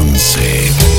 Beyoncé.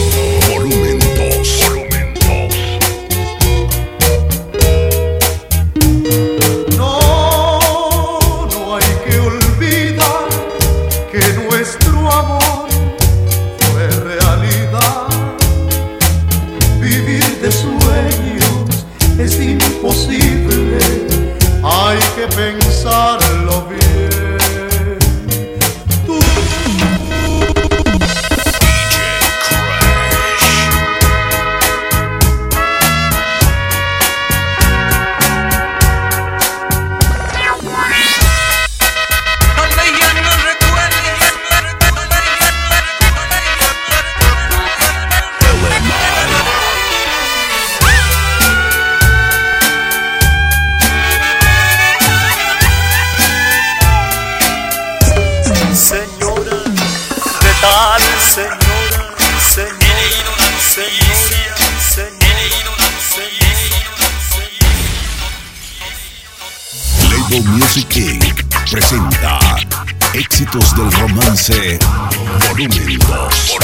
volumen 2.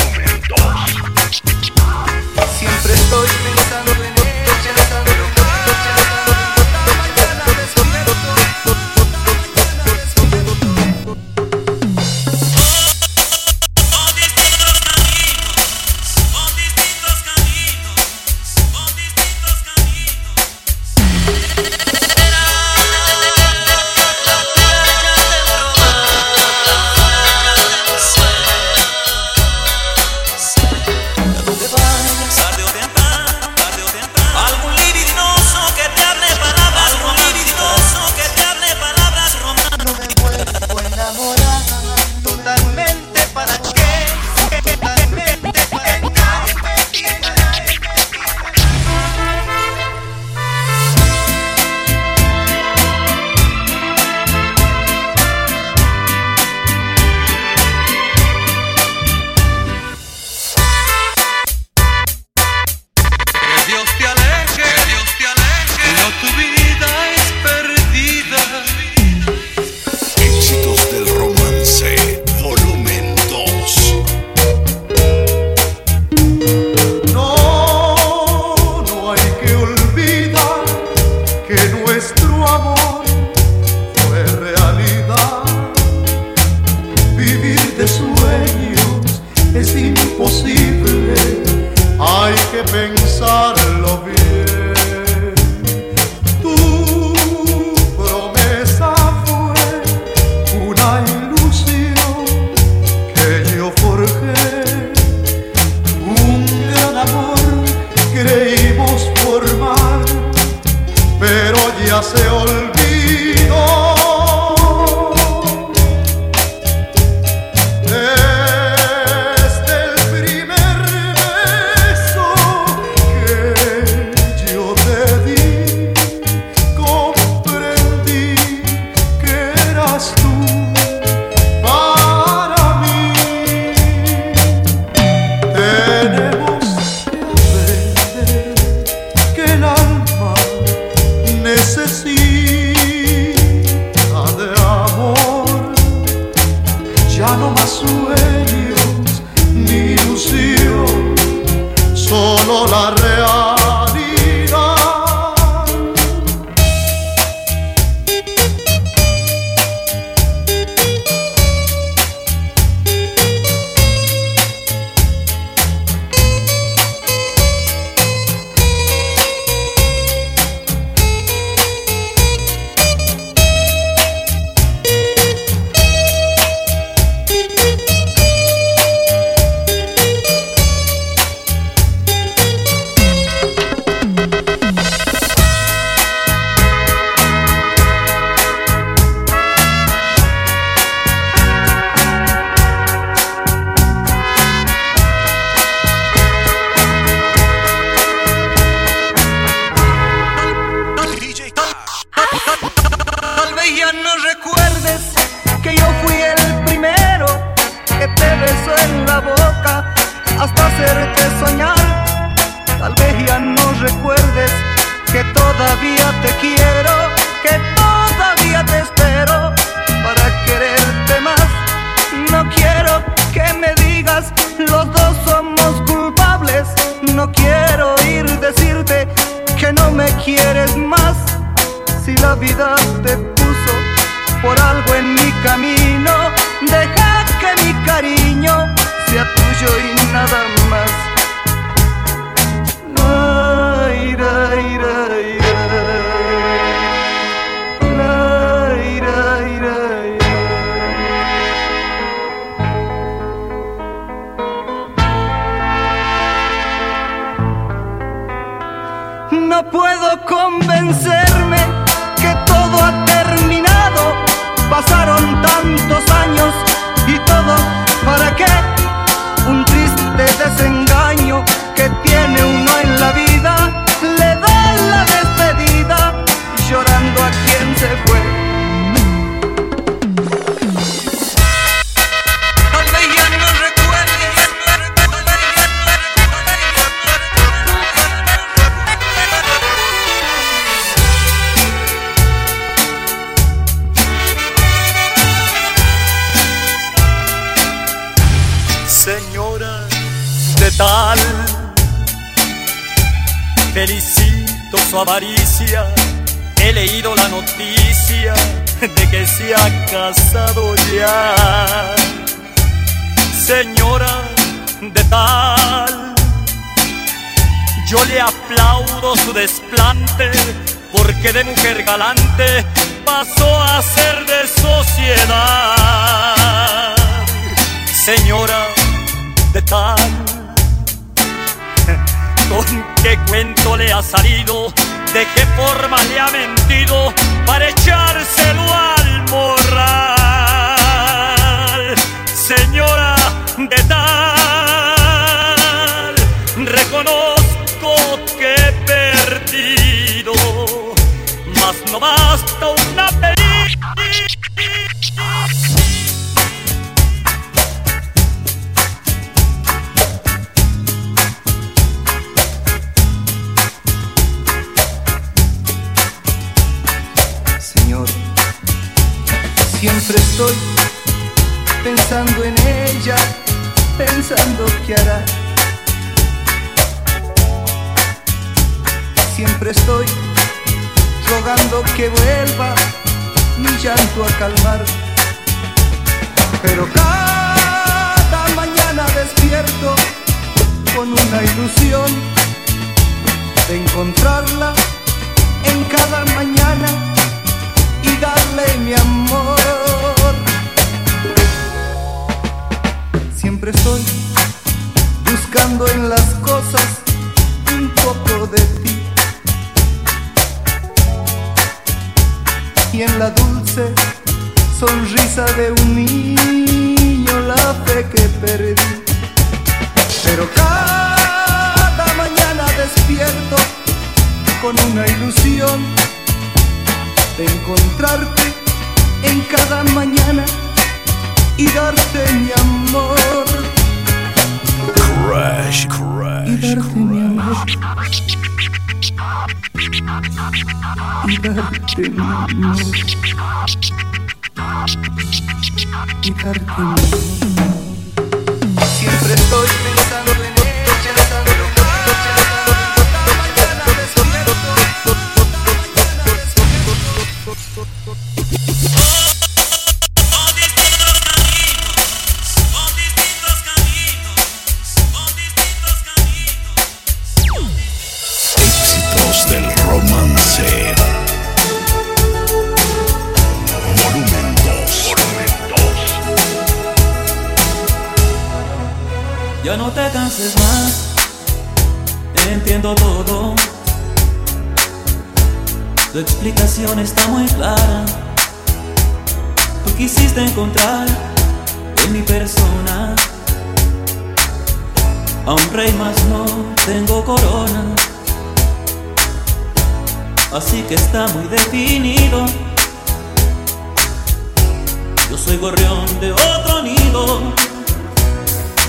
que no me quieres más si la vida te puso por algo en mi camino. Deja que mi cariño sea tuyo y nada más. sunset avaricia, he leído la noticia de que se ha casado ya. Señora de tal, yo le aplaudo su desplante, porque de mujer galante pasó a ser de sociedad. Señora de tal, ¿Con qué cuento le ha salido? ¿De qué forma le ha mentido para echárselo al morral? Estoy pensando en ella, pensando qué hará. Siempre estoy rogando que vuelva mi llanto a calmar. Pero cada mañana despierto con una ilusión de encontrarla en cada mañana y darle mi amor. Siempre estoy buscando en las cosas un poco de ti. Y en la dulce sonrisa de un niño la fe que perdí. Pero cada mañana despierto con una ilusión de encontrarte en cada mañana y darte mi amor. Crash, crash. Y darte mi amor. Y darte mi amor. Y darte mi amor. Siempre estoy pensando Tu explicación está muy clara. Tú quisiste encontrar en mi persona a un rey más no tengo corona. Así que está muy definido. Yo soy gorrión de otro nido.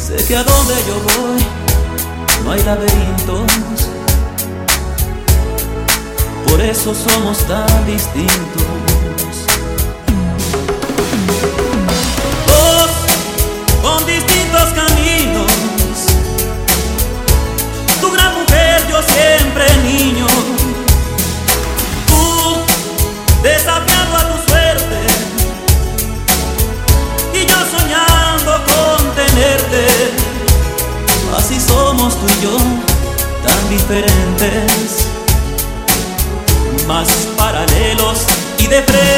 Sé que a donde yo voy no hay laberintos por eso somos tan distintos. Dos con distintos caminos. Tu gran mujer, yo siempre niño. Tú desafiando a tu suerte. Y yo soñando con tenerte. Así somos tú y yo, tan diferentes más paralelos y de frente.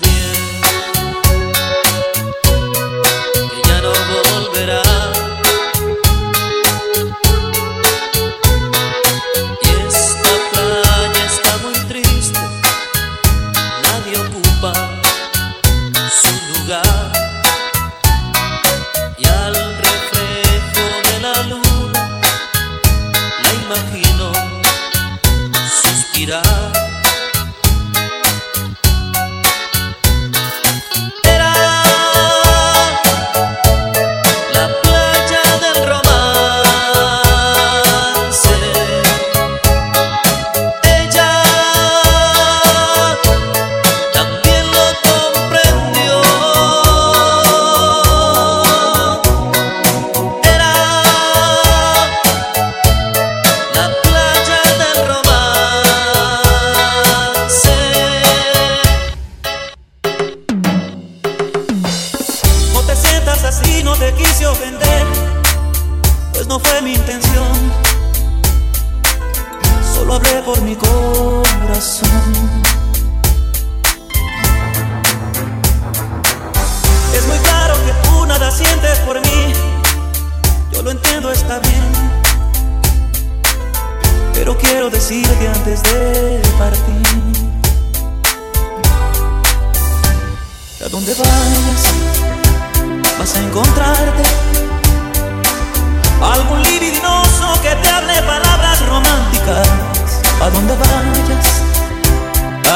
bien. Que ya no volverá.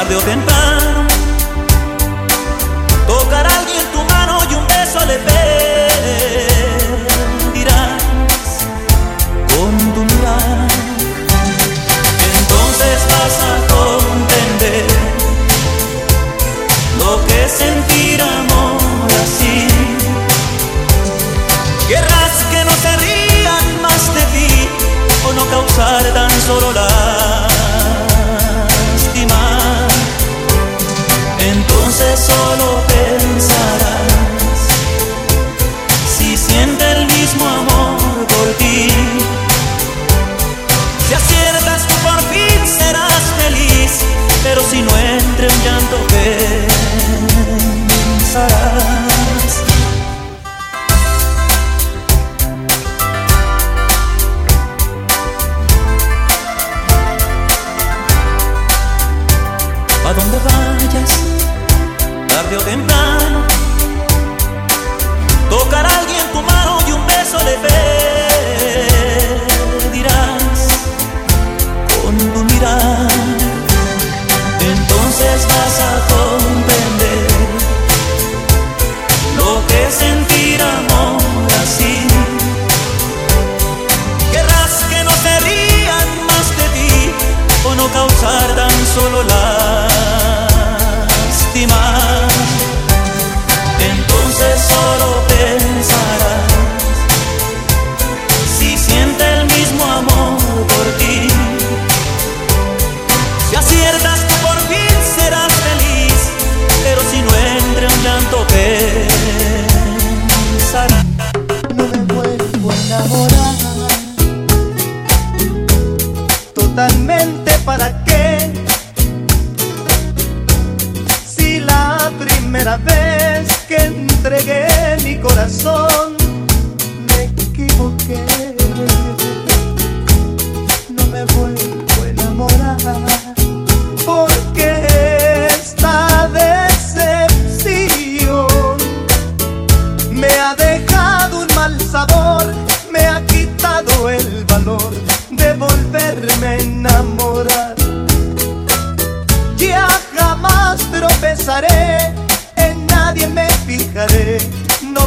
de open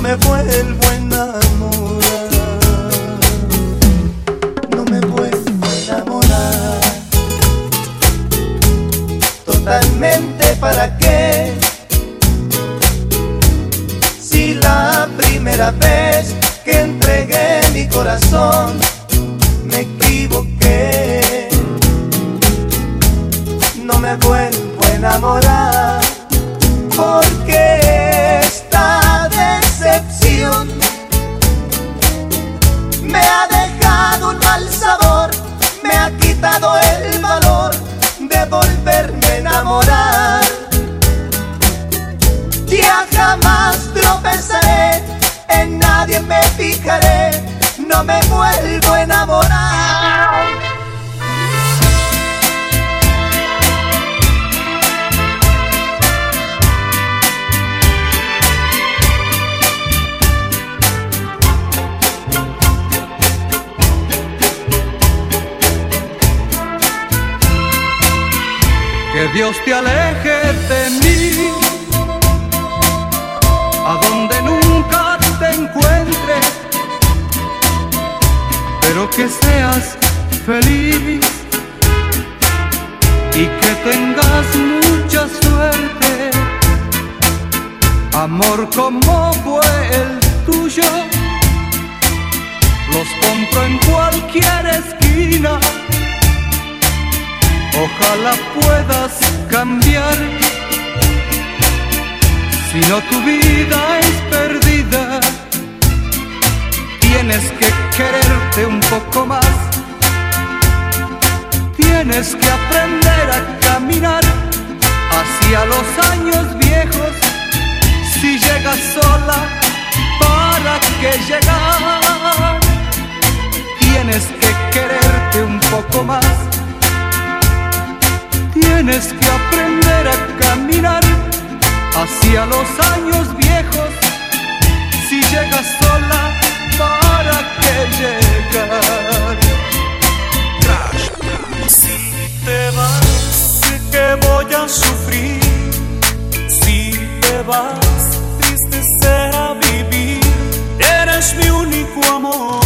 me vuelvo a enamorar. No me vuelvo a enamorar. Totalmente para qué. Si la primera vez que entregué mi corazón me equivoqué. No me vuelvo a enamorar. Si no tu vida es perdida, tienes que quererte un poco más. Tienes que aprender a caminar hacia los años viejos. Si llegas sola, ¿para qué llegar? Tienes que quererte un poco más. Tienes que aprender a caminar hacia los años viejos, si llegas sola, ¿para qué llegar? Si te vas, que voy a sufrir. Si te vas, triste será vivir. Eres mi único amor.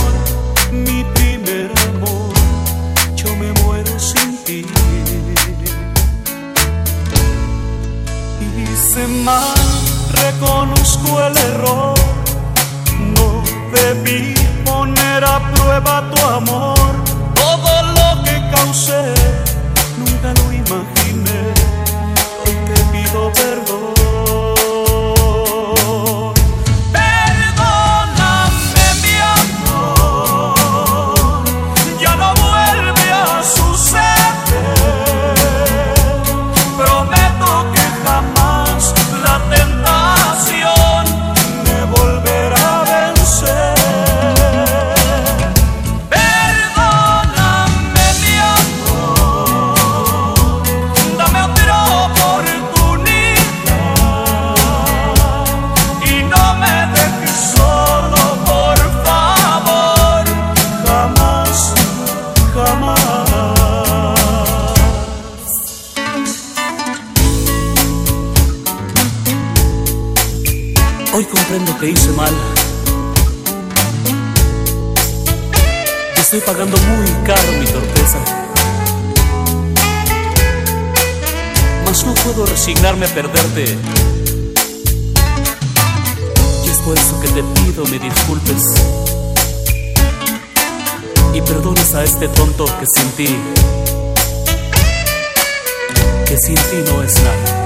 pagando muy caro mi torpeza. Mas no puedo resignarme a perderte. Y es por eso que te pido me disculpes. Y perdones a este tonto que sin ti, que sin ti no es nada.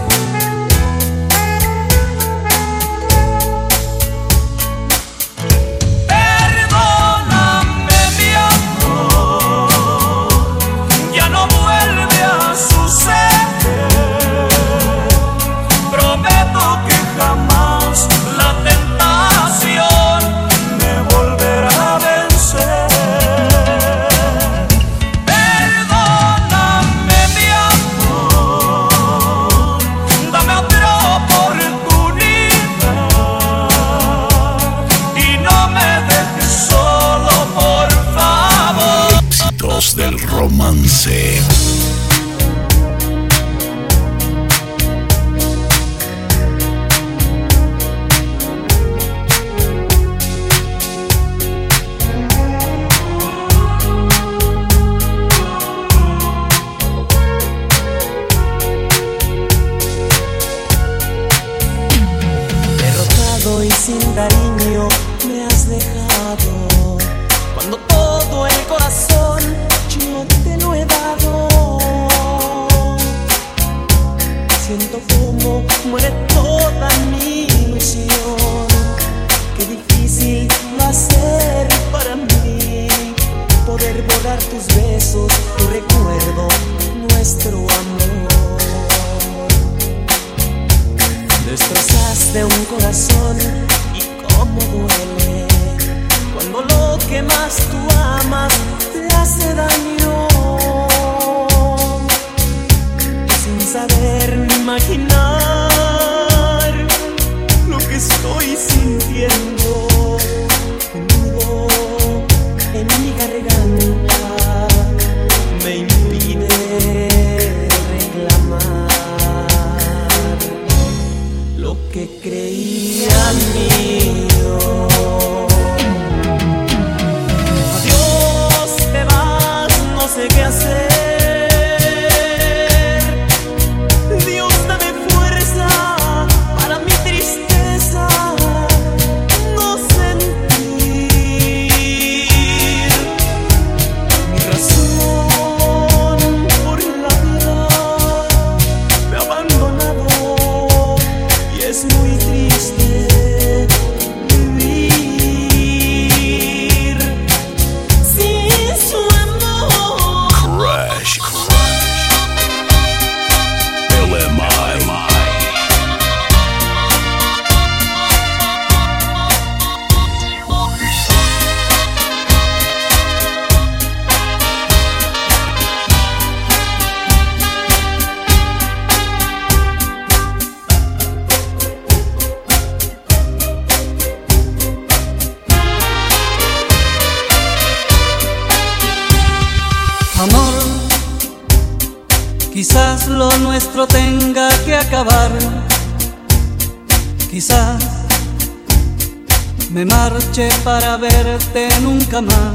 Marche para verte nunca más.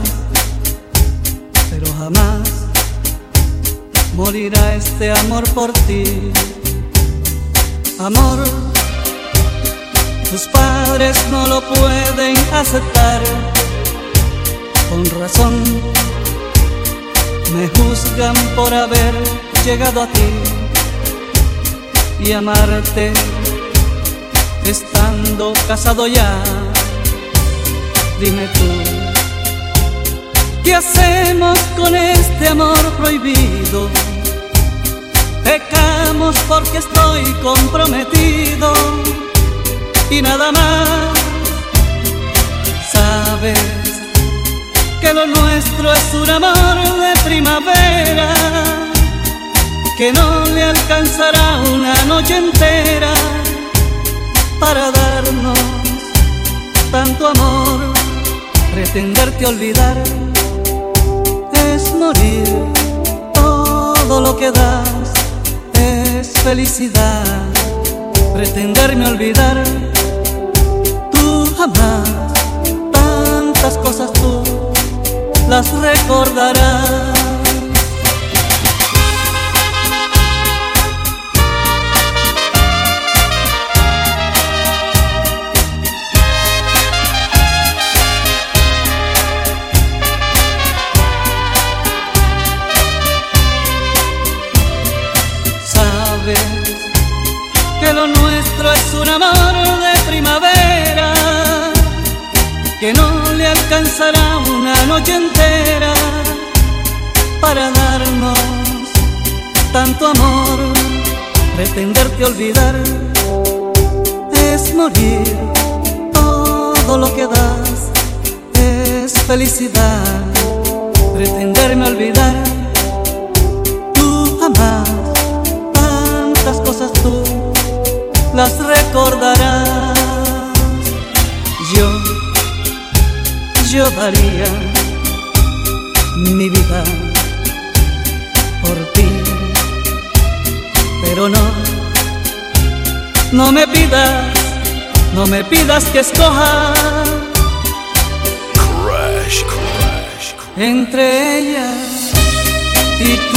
Pero jamás morirá este amor por ti. Amor, tus padres no lo pueden aceptar. Con razón me juzgan por haber llegado a ti y amarte estando casado ya. Dime tú, ¿qué hacemos con este amor prohibido? Pecamos porque estoy comprometido y nada más. Sabes que lo nuestro es un amor de primavera que no le alcanzará una noche entera para darnos tanto amor. Pretenderte olvidar es morir. Todo lo que das es felicidad. Pretenderme olvidar, tú jamás. Tantas cosas tú las recordarás. Alcanzará una noche entera para darnos tanto amor. Pretenderte olvidar es morir. Todo lo que das es felicidad. Pretenderme olvidar, tú jamás. Tantas cosas tú las recordarás. Yo, yo daría mi vida por ti, pero no, no me pidas, no me pidas que escoja. Crash, crash, Entre ella y tú.